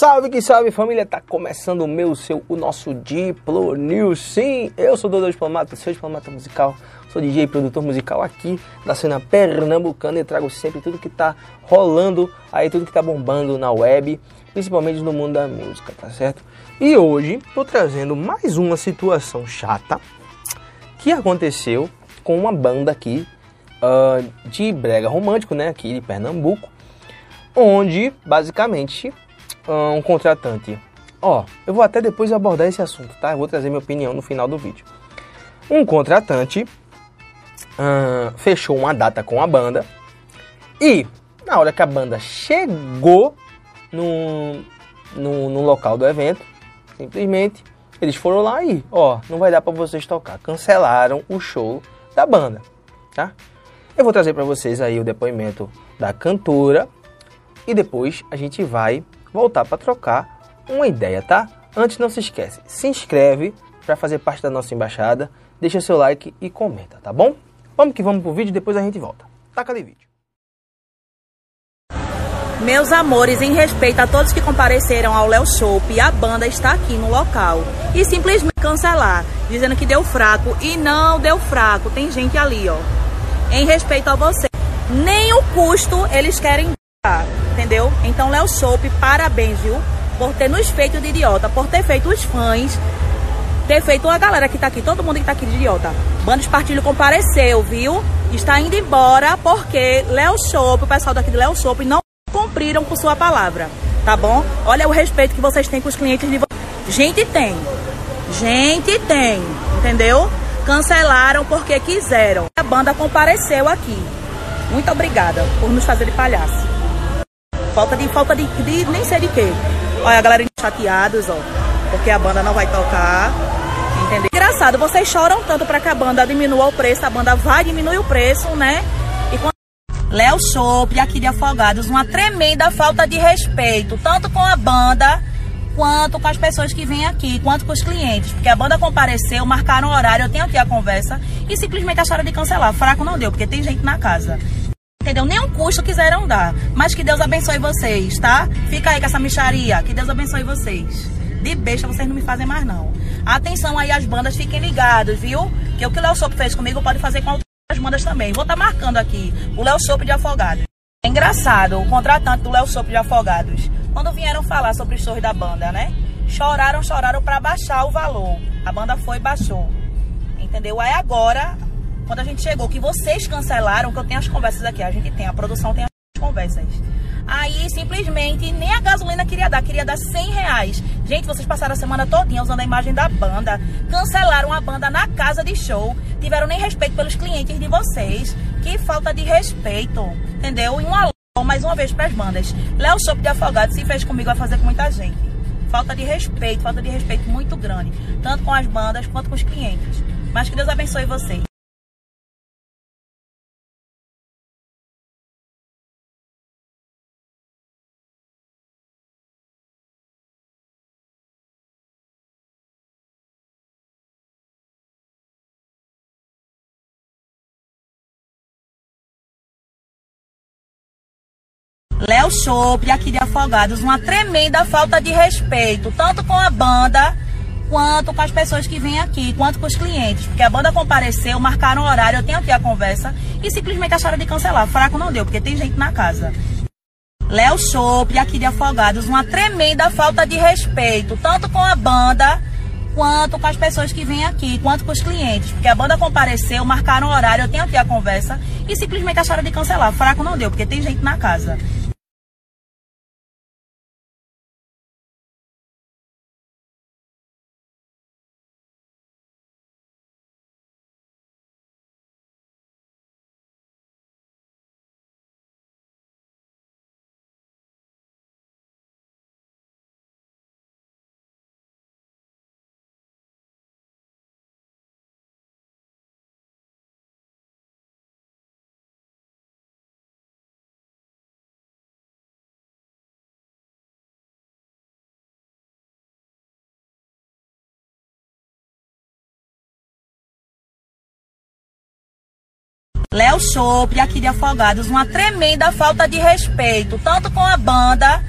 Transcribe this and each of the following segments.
Salve que salve família, tá começando o meu, o seu, o nosso Diplo News. Sim, eu sou Dodô Diplomata, seu diplomata musical, sou DJ e produtor musical aqui da cena pernambucana e trago sempre tudo que tá rolando aí, tudo que tá bombando na web, principalmente no mundo da música, tá certo? E hoje tô trazendo mais uma situação chata que aconteceu com uma banda aqui uh, de brega romântico, né, aqui de Pernambuco, onde basicamente um contratante. Ó, eu vou até depois abordar esse assunto, tá? Eu vou trazer minha opinião no final do vídeo. Um contratante fechou uma data com a banda e na hora que a banda chegou no, no, no local do evento, simplesmente eles foram lá e, ó, não vai dar para vocês tocar. Cancelaram o show da banda, tá? Eu vou trazer para vocês aí o depoimento da cantora e depois a gente vai voltar para trocar uma ideia, tá? Antes não se esquece, se inscreve para fazer parte da nossa embaixada, deixa seu like e comenta, tá bom? Vamos que vamos pro vídeo, depois a gente volta. Taca de vídeo. Meus amores, em respeito a todos que compareceram ao Léo Show, a banda está aqui no local. E simplesmente cancelar, dizendo que deu fraco. E não deu fraco, tem gente ali, ó. Em respeito a você. Nem o custo eles querem entendeu? Então, Léo Soap, parabéns, viu? Por ter nos feito de idiota, por ter feito os fãs, ter feito a galera que tá aqui, todo mundo que tá aqui de idiota. Bando Espartilho compareceu, viu? Está indo embora porque Léo Soap, o pessoal daqui de Léo Soap, não cumpriram com sua palavra, tá bom? Olha o respeito que vocês têm com os clientes de vocês. Gente tem, gente tem, entendeu? Cancelaram porque quiseram. A banda compareceu aqui. Muito obrigada por nos fazer de palhaço. Falta de falta de, de nem sei de quê. Olha a galera chateados, ó, porque a banda não vai tocar. Entendeu? Engraçado, vocês choram tanto para que a banda diminua o preço, a banda vai diminuir o preço, né? E quando... Léo Chopp, aqui de Afogados, uma tremenda falta de respeito, tanto com a banda quanto com as pessoas que vêm aqui, quanto com os clientes. Porque a banda compareceu, marcaram horário, eu tenho aqui a conversa e simplesmente acharam de cancelar. Fraco não deu, porque tem gente na casa. Entendeu? Nenhum custo quiseram dar. Mas que Deus abençoe vocês, tá? Fica aí com essa micharia. Que Deus abençoe vocês. De besta vocês não me fazem mais, não. Atenção aí, as bandas, fiquem ligados, viu? Que o que o Léo Sopo fez comigo pode fazer com outras bandas também. Vou estar tá marcando aqui o Léo Sopo de Afogados. É engraçado, o contratante do Léo Sopo de Afogados, quando vieram falar sobre os shows da banda, né? Choraram, choraram para baixar o valor. A banda foi e baixou. Entendeu? Aí agora quando a gente chegou, que vocês cancelaram, que eu tenho as conversas aqui, a gente tem, a produção tem as conversas. Aí simplesmente nem a gasolina queria dar, queria dar 100 reais. Gente, vocês passaram a semana todinha usando a imagem da banda, cancelaram a banda na casa de show, tiveram nem respeito pelos clientes de vocês. Que falta de respeito, entendeu? E um alô mais uma vez para as bandas. Léo Sopo de Afogado se fez comigo, vai fazer com muita gente. Falta de respeito, falta de respeito muito grande, tanto com as bandas quanto com os clientes. Mas que Deus abençoe vocês. Léo Chopp, aqui de Afogados, uma tremenda falta de respeito, tanto com a banda quanto com as pessoas que vêm aqui, quanto com os clientes. Porque a banda compareceu, marcaram horário, eu tenho aqui a conversa, e simplesmente acharam de cancelar. Fraco não deu, porque tem gente na casa. Léo Chopp, aqui de Afogados, uma tremenda falta de respeito, tanto com a banda quanto com as pessoas que vêm aqui, quanto com os clientes. Porque a banda compareceu, marcaram horário, eu tenho aqui a conversa, e simplesmente acharam de cancelar. Fraco não deu, porque tem gente na casa. Léo Chopp, aqui de Afogados, uma tremenda falta de respeito, tanto com a banda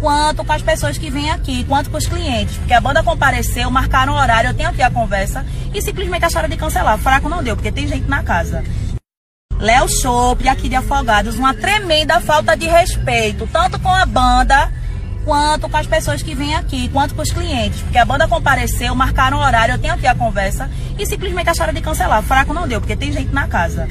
quanto com as pessoas que vêm aqui, quanto com os clientes. Porque a banda compareceu, marcaram o horário, eu tenho aqui a conversa e simplesmente acharam de cancelar. Fraco não deu, porque tem gente na casa. Léo Chopp, aqui de Afogados, uma tremenda falta de respeito, tanto com a banda quanto com as pessoas que vêm aqui, quanto com os clientes. Porque a banda compareceu, marcaram o horário, eu tenho aqui a conversa e simplesmente acharam de cancelar. Fraco não deu, porque tem gente na casa.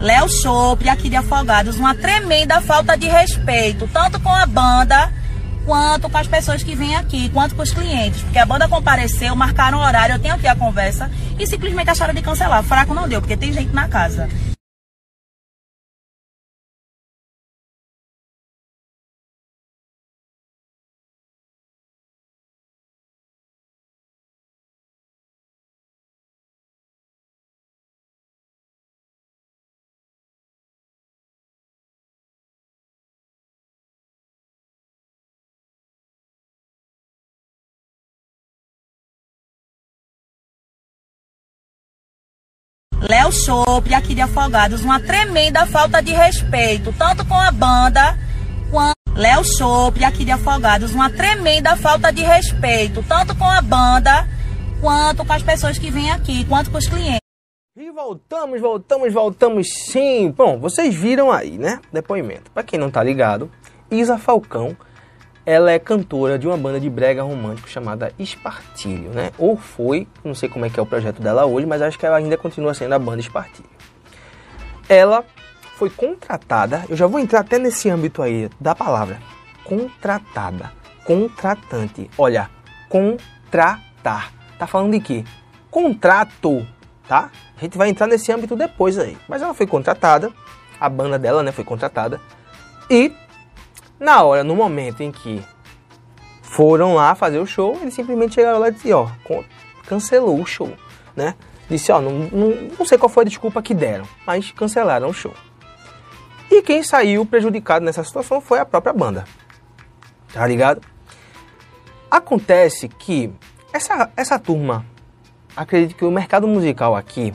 Léo Chopp, aqui de Afogados, uma tremenda falta de respeito, tanto com a banda quanto com as pessoas que vêm aqui, quanto com os clientes. Porque a banda compareceu, marcaram o horário, eu tenho aqui a conversa e simplesmente acharam de cancelar. Fraco não deu, porque tem gente na casa. Léo Chopp, aqui de Afogados, uma tremenda falta de respeito, tanto com a banda quanto. Léo Chopp, aqui de Afogados, uma tremenda falta de respeito, tanto com a banda quanto com as pessoas que vêm aqui, quanto com os clientes. E voltamos, voltamos, voltamos sim. Bom, vocês viram aí, né? Depoimento. Para quem não tá ligado, Isa Falcão ela é cantora de uma banda de brega romântico chamada Espartilho, né? Ou foi, não sei como é que é o projeto dela hoje, mas acho que ela ainda continua sendo a banda Espartilho. Ela foi contratada, eu já vou entrar até nesse âmbito aí da palavra, contratada, contratante. Olha, contratar. Tá falando de quê? Contrato, tá? A gente vai entrar nesse âmbito depois aí. Mas ela foi contratada, a banda dela, né, foi contratada e na hora, no momento em que foram lá fazer o show, eles simplesmente chegaram lá e disseram, ó, cancelou o show, né? Disse, ó, não, não, não sei qual foi a desculpa que deram, mas cancelaram o show. E quem saiu prejudicado nessa situação foi a própria banda. Tá ligado? Acontece que essa, essa turma, acredito que o mercado musical aqui,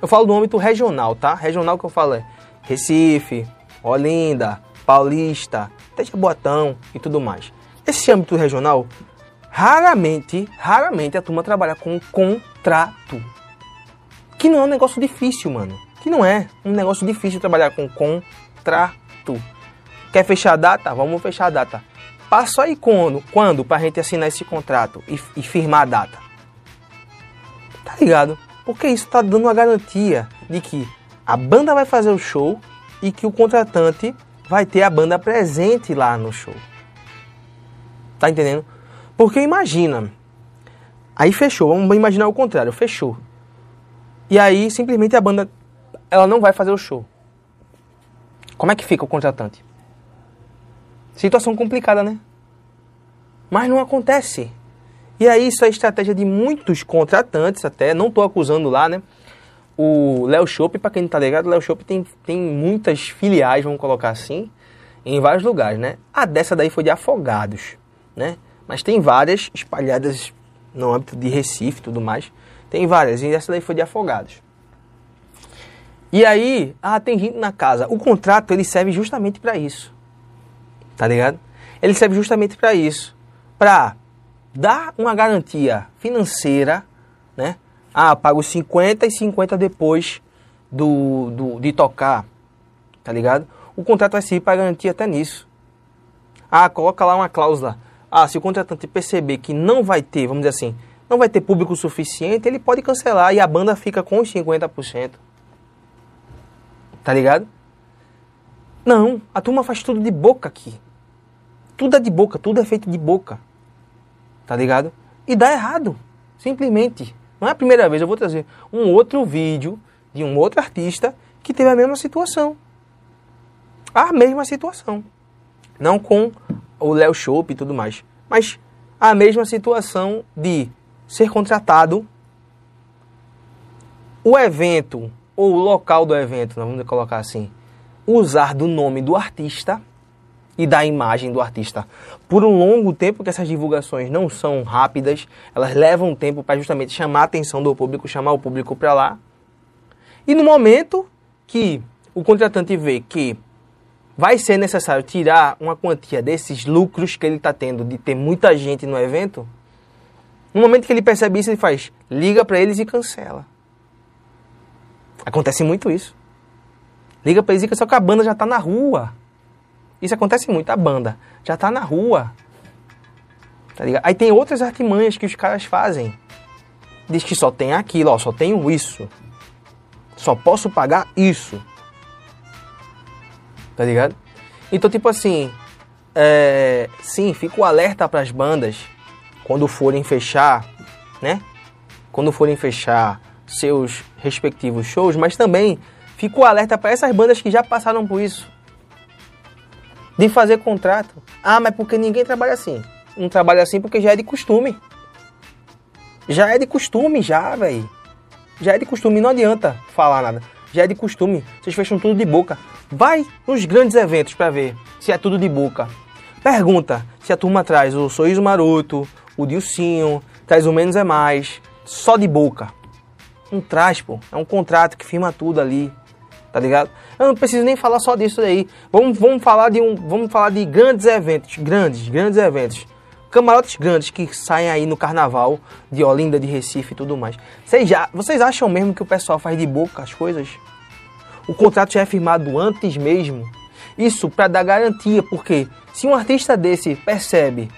eu falo do âmbito regional, tá? Regional que eu falo é Recife, Olinda, Paulista, até Jaboatão e tudo mais. Esse âmbito regional, raramente, raramente a turma trabalha com contrato. Que não é um negócio difícil, mano. Que não é um negócio difícil trabalhar com contrato. Quer fechar a data? Vamos fechar a data. Passa aí quando, quando pra gente assinar esse contrato e, e firmar a data? Tá ligado? Porque isso tá dando uma garantia de que a banda vai fazer o show e que o contratante vai ter a banda presente lá no show. Tá entendendo? Porque imagina, aí fechou, vamos imaginar o contrário, fechou. E aí simplesmente a banda ela não vai fazer o show. Como é que fica o contratante? Situação complicada, né? Mas não acontece. E aí isso é estratégia de muitos contratantes até, não estou acusando lá, né? O Léo Shop, para quem não tá ligado, o Léo Shop tem, tem muitas filiais, vamos colocar assim, em vários lugares, né? A dessa daí foi de Afogados, né? Mas tem várias espalhadas no âmbito de Recife e tudo mais. Tem várias, e essa daí foi de Afogados. E aí, ah, tem gente na casa. O contrato, ele serve justamente para isso. Tá ligado? Ele serve justamente para isso. Para dar uma garantia financeira, né? Ah, pago 50 e 50 depois do, do, de tocar, tá ligado? O contrato vai servir para garantir até nisso. Ah, coloca lá uma cláusula. Ah, se o contratante perceber que não vai ter, vamos dizer assim, não vai ter público suficiente, ele pode cancelar e a banda fica com os 50%. Tá ligado? Não, a turma faz tudo de boca aqui. Tudo é de boca, tudo é feito de boca. Tá ligado? E dá errado. Simplesmente. Não é a primeira vez, eu vou trazer um outro vídeo de um outro artista que teve a mesma situação. A mesma situação. Não com o Léo Chopp e tudo mais, mas a mesma situação de ser contratado o evento ou o local do evento, vamos colocar assim, usar do nome do artista e da imagem do artista. Por um longo tempo que essas divulgações não são rápidas, elas levam tempo para justamente chamar a atenção do público, chamar o público para lá. E no momento que o contratante vê que vai ser necessário tirar uma quantia desses lucros que ele está tendo de ter muita gente no evento. No momento que ele percebe isso, ele faz, liga para eles e cancela. Acontece muito isso. Liga para eles e cancela que a banda já está na rua. Isso acontece muito, a banda já está na rua. Tá ligado? Aí tem outras artimanhas que os caras fazem. Diz que só tem aquilo, ó, só tenho isso. Só posso pagar isso. Tá ligado? Então, tipo assim, é, sim, fica o alerta para as bandas quando forem fechar, né? Quando forem fechar seus respectivos shows, mas também fica o alerta para essas bandas que já passaram por isso. De fazer contrato. Ah, mas porque ninguém trabalha assim não trabalha assim porque já é de costume. Já é de costume, já, velho. Já é de costume, não adianta falar nada. Já é de costume. Vocês fecham tudo de boca. Vai nos grandes eventos para ver se é tudo de boca. Pergunta se a turma traz o Sorriso Maroto, o Dilcinho, traz o Menos é Mais, só de boca. Não traz, pô. É um contrato que firma tudo ali. Tá ligado? Eu não preciso nem falar só disso aí. Vamos, vamos falar de um, vamos falar de grandes eventos, grandes, grandes eventos camarotes grandes que saem aí no carnaval de Olinda, de Recife e tudo mais. Vocês, já, vocês acham mesmo que o pessoal faz de boca as coisas? O contrato já é firmado antes mesmo. Isso para dar garantia, porque se um artista desse percebe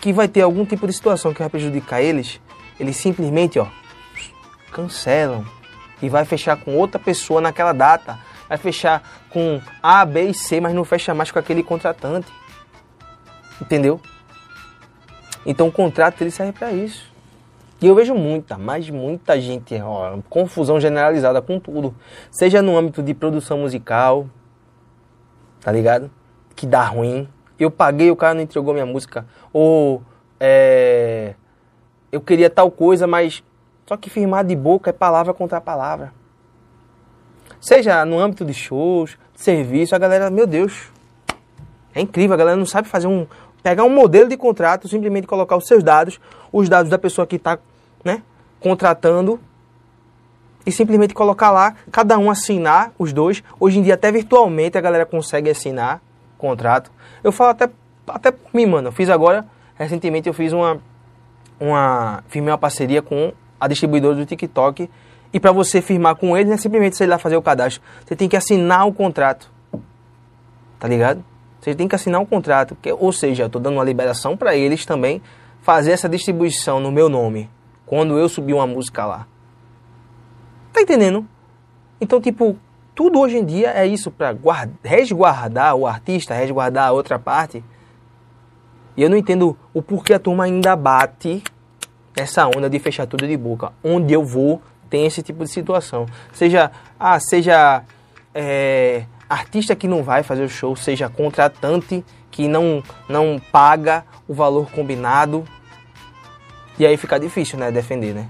que vai ter algum tipo de situação que vai prejudicar eles, eles simplesmente ó, cancelam e vai fechar com outra pessoa naquela data. Vai fechar com A, B e C, mas não fecha mais com aquele contratante. Entendeu? Então o contrato ele serve para isso. E eu vejo muita, mas muita gente, ó, confusão generalizada com tudo. Seja no âmbito de produção musical, tá ligado? Que dá ruim. Eu paguei, o cara não entregou minha música. Ou é, eu queria tal coisa, mas só que firmar de boca é palavra contra palavra. Seja no âmbito de shows, de serviço, a galera, meu Deus, é incrível, a galera não sabe fazer um, pegar um modelo de contrato, simplesmente colocar os seus dados, os dados da pessoa que está né, contratando, e simplesmente colocar lá, cada um assinar, os dois. Hoje em dia, até virtualmente, a galera consegue assinar contrato. Eu falo até, até por mim, mano. Eu fiz agora, recentemente, eu fiz uma, uma. Firmei uma parceria com a distribuidora do TikTok. E para você firmar com eles, não é simplesmente você ir lá fazer o cadastro. Você tem que assinar o contrato. Tá ligado? Você tem que assinar um contrato, que, ou seja, eu estou dando uma liberação para eles também fazer essa distribuição no meu nome, quando eu subir uma música lá. Tá entendendo? Então, tipo, tudo hoje em dia é isso para resguardar o artista, resguardar a outra parte. E eu não entendo o porquê a turma ainda bate essa onda de fechar tudo de boca. Onde eu vou, tem esse tipo de situação. Seja, ah, seja é, artista que não vai fazer o show, seja contratante que não, não paga o valor combinado. E aí fica difícil, né, defender, né?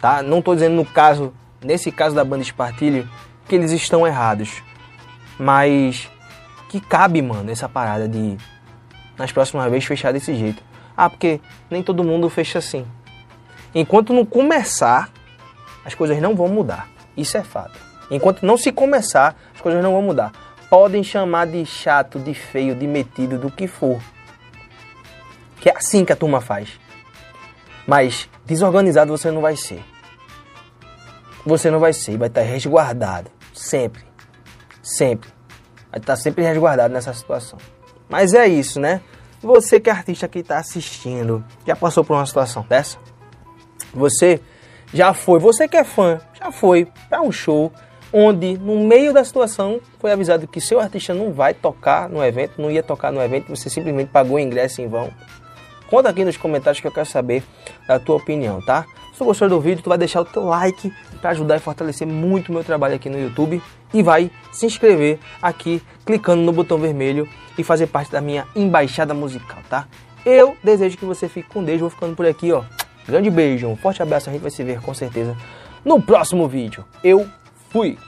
Tá? Não estou dizendo no caso, nesse caso da banda Espartilho, que eles estão errados. Mas que cabe, mano, essa parada de nas próximas vezes fechar desse jeito. Ah, porque nem todo mundo fecha assim. Enquanto não começar, as coisas não vão mudar. Isso é fato. Enquanto não se começar, as coisas não vão mudar. Podem chamar de chato, de feio, de metido, do que for. Que é assim que a turma faz. Mas desorganizado você não vai ser. Você não vai ser, vai estar resguardado. Sempre. Sempre. Vai estar sempre resguardado nessa situação. Mas é isso, né? Você que é artista que está assistindo, já passou por uma situação dessa? Você já foi, você que é fã, já foi para um show onde no meio da situação foi avisado que seu artista não vai tocar no evento, não ia tocar no evento, você simplesmente pagou o ingresso em vão. Conta aqui nos comentários que eu quero saber a tua opinião, tá? Se tu gostou do vídeo, tu vai deixar o teu like para ajudar e fortalecer muito o meu trabalho aqui no YouTube e vai se inscrever aqui clicando no botão vermelho e fazer parte da minha embaixada musical, tá? Eu desejo que você fique com Deus, vou ficando por aqui, ó. Grande beijo, um forte abraço, a gente vai se ver com certeza no próximo vídeo. Eu Fui!